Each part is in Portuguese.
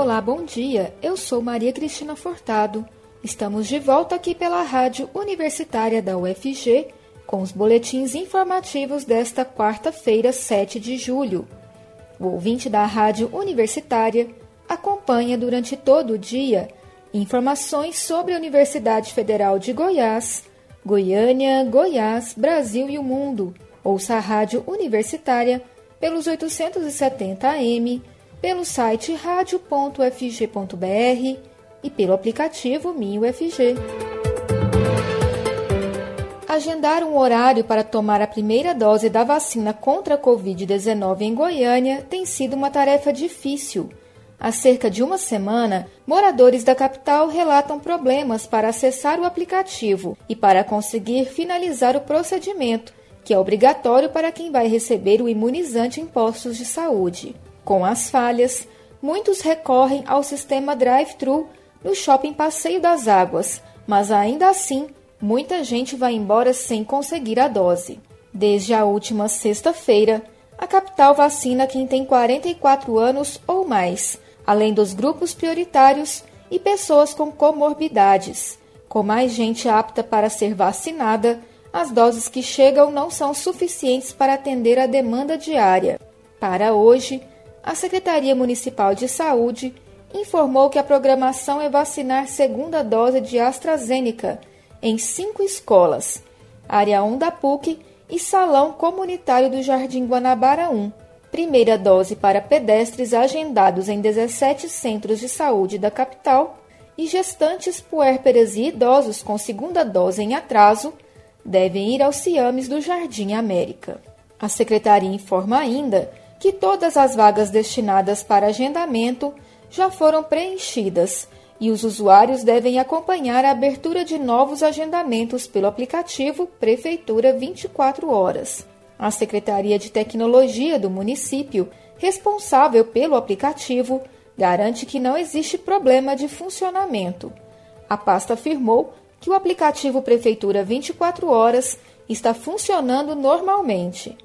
Olá, bom dia. Eu sou Maria Cristina Fortado. Estamos de volta aqui pela Rádio Universitária da UFG com os boletins informativos desta quarta-feira, 7 de julho. O ouvinte da Rádio Universitária acompanha durante todo o dia informações sobre a Universidade Federal de Goiás, Goiânia, Goiás, Brasil e o mundo. Ouça a Rádio Universitária pelos 870 AM, pelo site radio.fg.br e pelo aplicativo MinUFG. Agendar um horário para tomar a primeira dose da vacina contra a Covid-19 em Goiânia tem sido uma tarefa difícil. Há cerca de uma semana, moradores da capital relatam problemas para acessar o aplicativo e para conseguir finalizar o procedimento, que é obrigatório para quem vai receber o imunizante em postos de saúde. Com as falhas, muitos recorrem ao sistema drive-thru no shopping Passeio das Águas, mas ainda assim, muita gente vai embora sem conseguir a dose. Desde a última sexta-feira, a capital vacina quem tem 44 anos ou mais, além dos grupos prioritários e pessoas com comorbidades. Com mais gente apta para ser vacinada, as doses que chegam não são suficientes para atender a demanda diária. Para hoje, a Secretaria Municipal de Saúde informou que a programação é vacinar segunda dose de AstraZeneca em cinco escolas, área 1 da PUC e Salão Comunitário do Jardim Guanabara 1. Primeira dose para pedestres agendados em 17 centros de saúde da capital e gestantes, puérperas e idosos com segunda dose em atraso devem ir aos CIAMES do Jardim América. A secretaria informa ainda que todas as vagas destinadas para agendamento já foram preenchidas e os usuários devem acompanhar a abertura de novos agendamentos pelo aplicativo Prefeitura 24 Horas. A Secretaria de Tecnologia do município, responsável pelo aplicativo, garante que não existe problema de funcionamento. A pasta afirmou que o aplicativo Prefeitura 24 Horas está funcionando normalmente.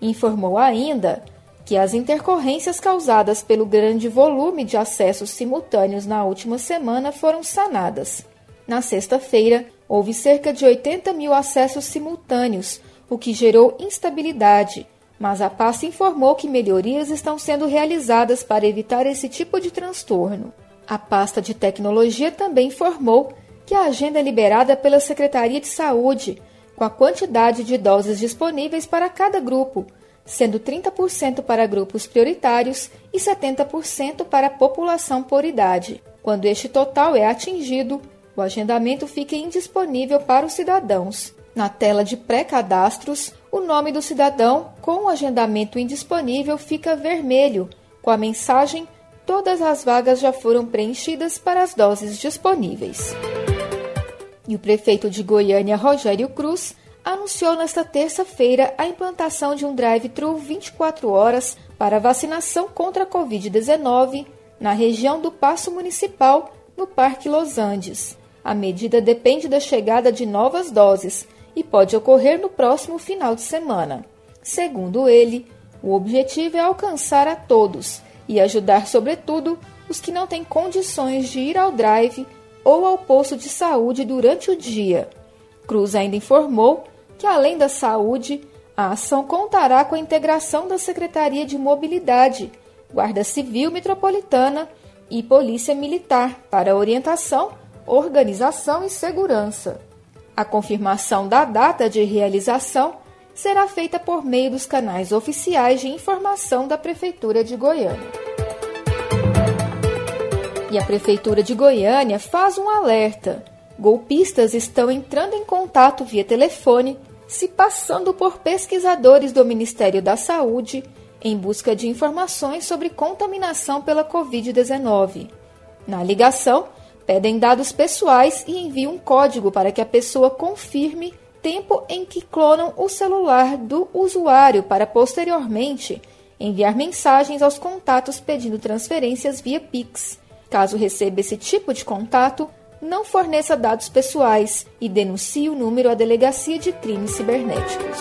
Informou ainda que as intercorrências causadas pelo grande volume de acessos simultâneos na última semana foram sanadas. Na sexta-feira, houve cerca de 80 mil acessos simultâneos, o que gerou instabilidade, mas a pasta informou que melhorias estão sendo realizadas para evitar esse tipo de transtorno. A pasta de tecnologia também informou que a agenda é liberada pela Secretaria de Saúde, com a quantidade de doses disponíveis para cada grupo, sendo 30% para grupos prioritários e 70% para a população por idade. Quando este total é atingido, o agendamento fica indisponível para os cidadãos. Na tela de pré-cadastros, o nome do cidadão com o agendamento indisponível fica vermelho, com a mensagem Todas as vagas já foram preenchidas para as doses disponíveis. E o prefeito de Goiânia, Rogério Cruz, anunciou nesta terça-feira a implantação de um drive-thru 24 horas para vacinação contra a Covid-19 na região do Paço Municipal, no Parque Los Andes. A medida depende da chegada de novas doses e pode ocorrer no próximo final de semana. Segundo ele, o objetivo é alcançar a todos e ajudar, sobretudo, os que não têm condições de ir ao drive ou ao posto de saúde durante o dia. Cruz ainda informou que, além da saúde, a ação contará com a integração da Secretaria de Mobilidade, Guarda Civil Metropolitana e Polícia Militar para orientação, organização e segurança. A confirmação da data de realização será feita por meio dos canais oficiais de informação da Prefeitura de Goiânia. E a Prefeitura de Goiânia faz um alerta. Golpistas estão entrando em contato via telefone se passando por pesquisadores do Ministério da Saúde em busca de informações sobre contaminação pela Covid-19. Na ligação, pedem dados pessoais e enviam um código para que a pessoa confirme tempo em que clonam o celular do usuário para posteriormente enviar mensagens aos contatos pedindo transferências via Pix. Caso receba esse tipo de contato, não forneça dados pessoais e denuncie o número à Delegacia de Crimes Cibernéticos.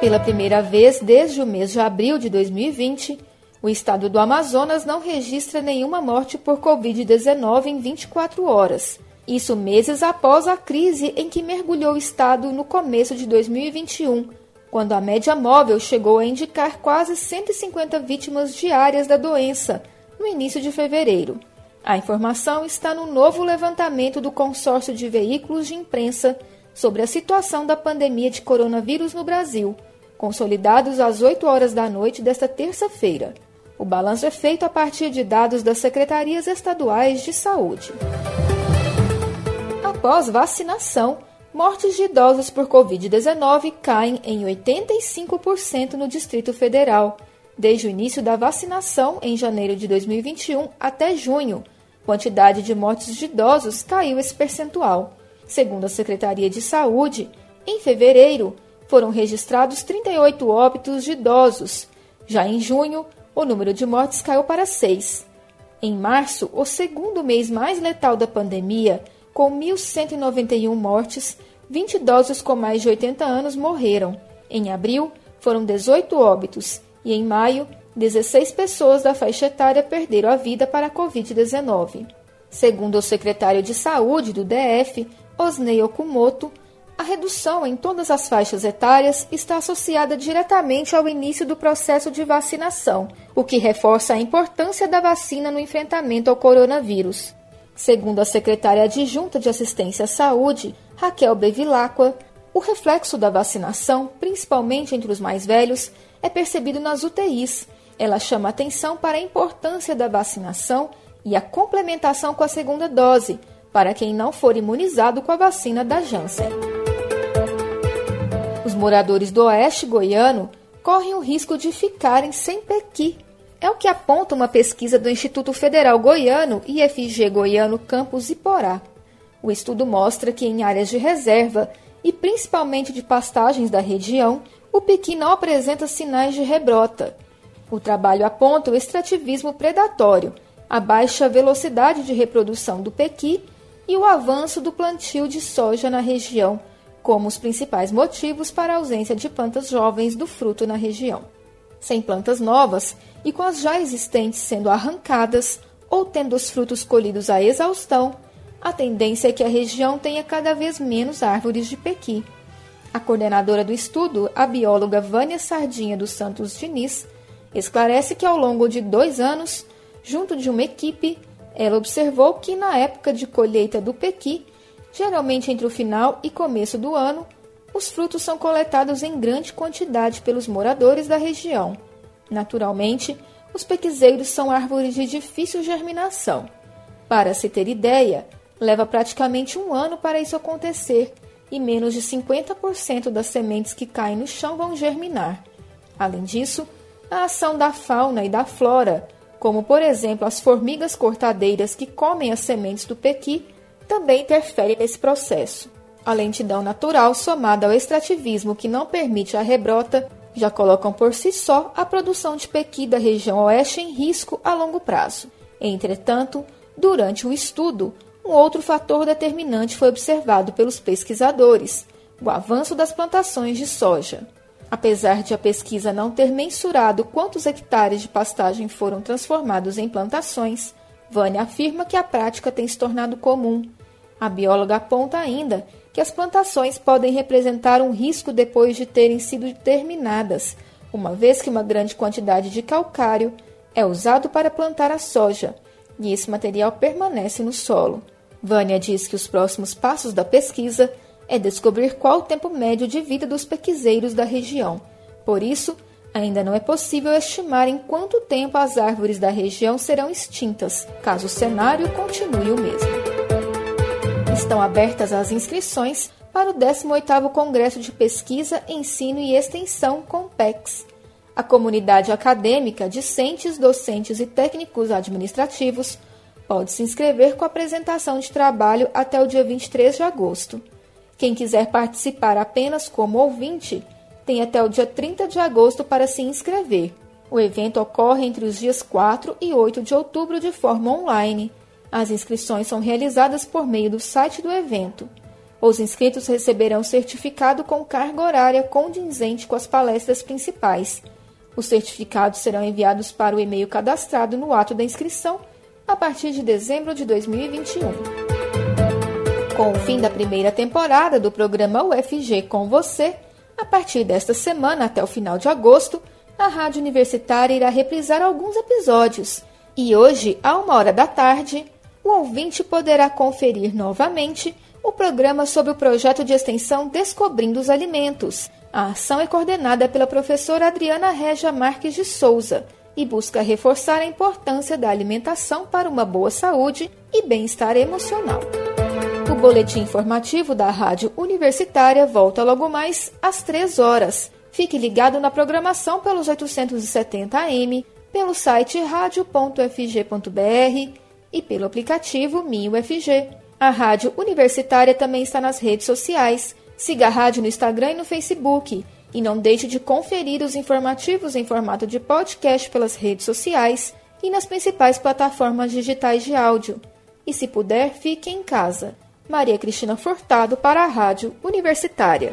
Pela primeira vez desde o mês de abril de 2020, O estado do Amazonas não registra nenhuma morte por Covid-19 em 24 horas. Isso meses após a crise em que mergulhou o estado no começo de 2021, quando a média móvel chegou a indicar quase 150 vítimas diárias da doença no início de fevereiro. A informação está no novo levantamento do consórcio de veículos de imprensa sobre a situação da pandemia de coronavírus no Brasil, consolidados às 8 horas da noite desta terça-feira. O balanço é feito a partir de dados das secretarias estaduais de saúde. Após vacinação, mortes de idosos por Covid-19 caem em 85% no Distrito Federal, desde o início da vacinação em janeiro de 2021 até junho. Quantidade de mortes de idosos caiu esse percentual. Segundo a Secretaria de Saúde, em fevereiro foram registrados 38 óbitos de idosos. Já em junho, o número de mortes caiu para seis. Em março, o segundo mês mais letal da pandemia, com 1.191 mortes, 20 idosos com mais de 80 anos morreram. Em abril, foram 18 óbitos e em maio, 16 pessoas da faixa etária perderam a vida para a Covid-19. Segundo o secretário de Saúde do DF, Osnei Okumoto, a redução em todas as faixas etárias está associada diretamente ao início do processo de vacinação, o que reforça a importância da vacina no enfrentamento ao coronavírus. Segundo a secretária adjunta de Assistência à Saúde, Raquel Bevilacqua, o reflexo da vacinação, principalmente entre os mais velhos, é percebido nas UTIs. Ela chama atenção para a importância da vacinação e a complementação com a segunda dose, para quem não for imunizado com a vacina da Janssen. Os moradores do oeste goiano correm o risco de ficarem sem pequi. É o que aponta uma pesquisa do Instituto Federal Goiano e IFG Goiano Campus Iporá. O estudo mostra que em áreas de reserva e principalmente de pastagens da região, o pequi não apresenta sinais de rebrota. O trabalho aponta o extrativismo predatório, a baixa velocidade de reprodução do pequi e o avanço do plantio de soja na região, como os principais motivos para a ausência de plantas jovens do fruto na região. Sem plantas novas e com as já existentes sendo arrancadas ou tendo os frutos colhidos à exaustão, a tendência é que a região tenha cada vez menos árvores de pequi. A coordenadora do estudo, a bióloga Vânia Sardinha dos Santos Diniz, esclarece que ao longo de dois anos, junto de uma equipe, ela observou que na época de colheita do pequi, geralmente entre o final e começo do ano, os frutos são coletados em grande quantidade pelos moradores da região. Naturalmente, os pequizeiros são árvores de difícil germinação. Para se ter ideia, leva praticamente um ano para isso acontecer e menos de 50% das sementes que caem no chão vão germinar. Além disso, a ação da fauna e da flora, como por exemplo as formigas cortadeiras que comem as sementes do pequi, também interfere nesse processo. A lentidão natural, somada ao extrativismo que não permite a rebrota, já colocam por si só a produção de pequi da região oeste em risco a longo prazo. Entretanto, durante o estudo, um outro fator determinante foi observado pelos pesquisadores: o avanço das plantações de soja. Apesar de a pesquisa não ter mensurado quantos hectares de pastagem foram transformados em plantações, Vânia afirma que a prática tem se tornado comum. A bióloga aponta ainda que as plantações podem representar um risco depois de terem sido terminadas, uma vez que uma grande quantidade de calcário é usado para plantar a soja, e esse material permanece no solo. Vânia diz que os próximos passos da pesquisa é descobrir qual o tempo médio de vida dos pequizeiros da região. Por isso, ainda não é possível estimar em quanto tempo as árvores da região serão extintas, caso o cenário continue o mesmo. Estão abertas as inscrições para o 18º Congresso de Pesquisa, Ensino e Extensão COMPEX. A comunidade acadêmica, discentes, docentes e técnicos administrativos pode se inscrever com apresentação de trabalho até o dia 23 de agosto. Quem quiser participar apenas como ouvinte, tem até o dia 30 de agosto para se inscrever. O evento ocorre entre os dias 4 e 8 de outubro de forma online. As inscrições são realizadas por meio do site do evento. Os inscritos receberão certificado com carga horária condizente com as palestras principais. Os certificados serão enviados para o e-mail cadastrado no ato da inscrição a partir de dezembro de 2021. Com o fim da primeira temporada do programa UFG com você, a partir desta semana até o final de agosto, a Rádio Universitária irá reprisar alguns episódios. E hoje, a uma hora da tarde, o ouvinte poderá conferir novamente o programa sobre o projeto de extensão Descobrindo os Alimentos. A ação é coordenada pela professora Adriana Regia Marques de Souza e busca reforçar a importância da alimentação para uma boa saúde e bem-estar emocional. O boletim informativo da Rádio Universitária volta logo mais às 3 horas. Fique ligado na programação pelos 870 AM, pelo site radio.fg.br e pelo aplicativo MinUFG. A Rádio Universitária também está nas redes sociais. Siga a rádio no Instagram e no Facebook. E não deixe de conferir os informativos em formato de podcast pelas redes sociais e nas principais plataformas digitais de áudio. E se puder, fique em casa. Maria Cristina Furtado para a Rádio Universitária.